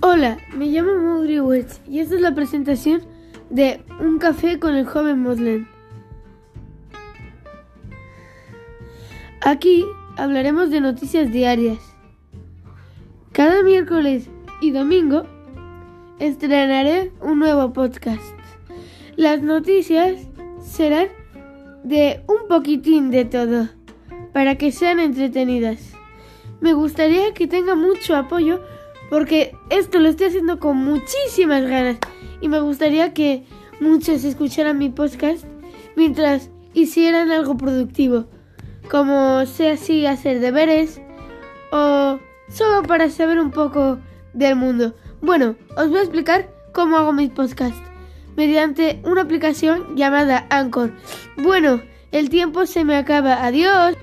Hola, me llamo Maudry Wetz y esta es la presentación de Un café con el joven Modlen. Aquí hablaremos de noticias diarias. Cada miércoles y domingo estrenaré un nuevo podcast. Las noticias serán de un poquitín de todo para que sean entretenidas. Me gustaría que tenga mucho apoyo porque esto lo estoy haciendo con muchísimas ganas y me gustaría que muchos escucharan mi podcast mientras hicieran algo productivo, como sea así hacer deberes o solo para saber un poco del mundo. Bueno, os voy a explicar cómo hago mis podcasts mediante una aplicación llamada Anchor. Bueno, el tiempo se me acaba. Adiós.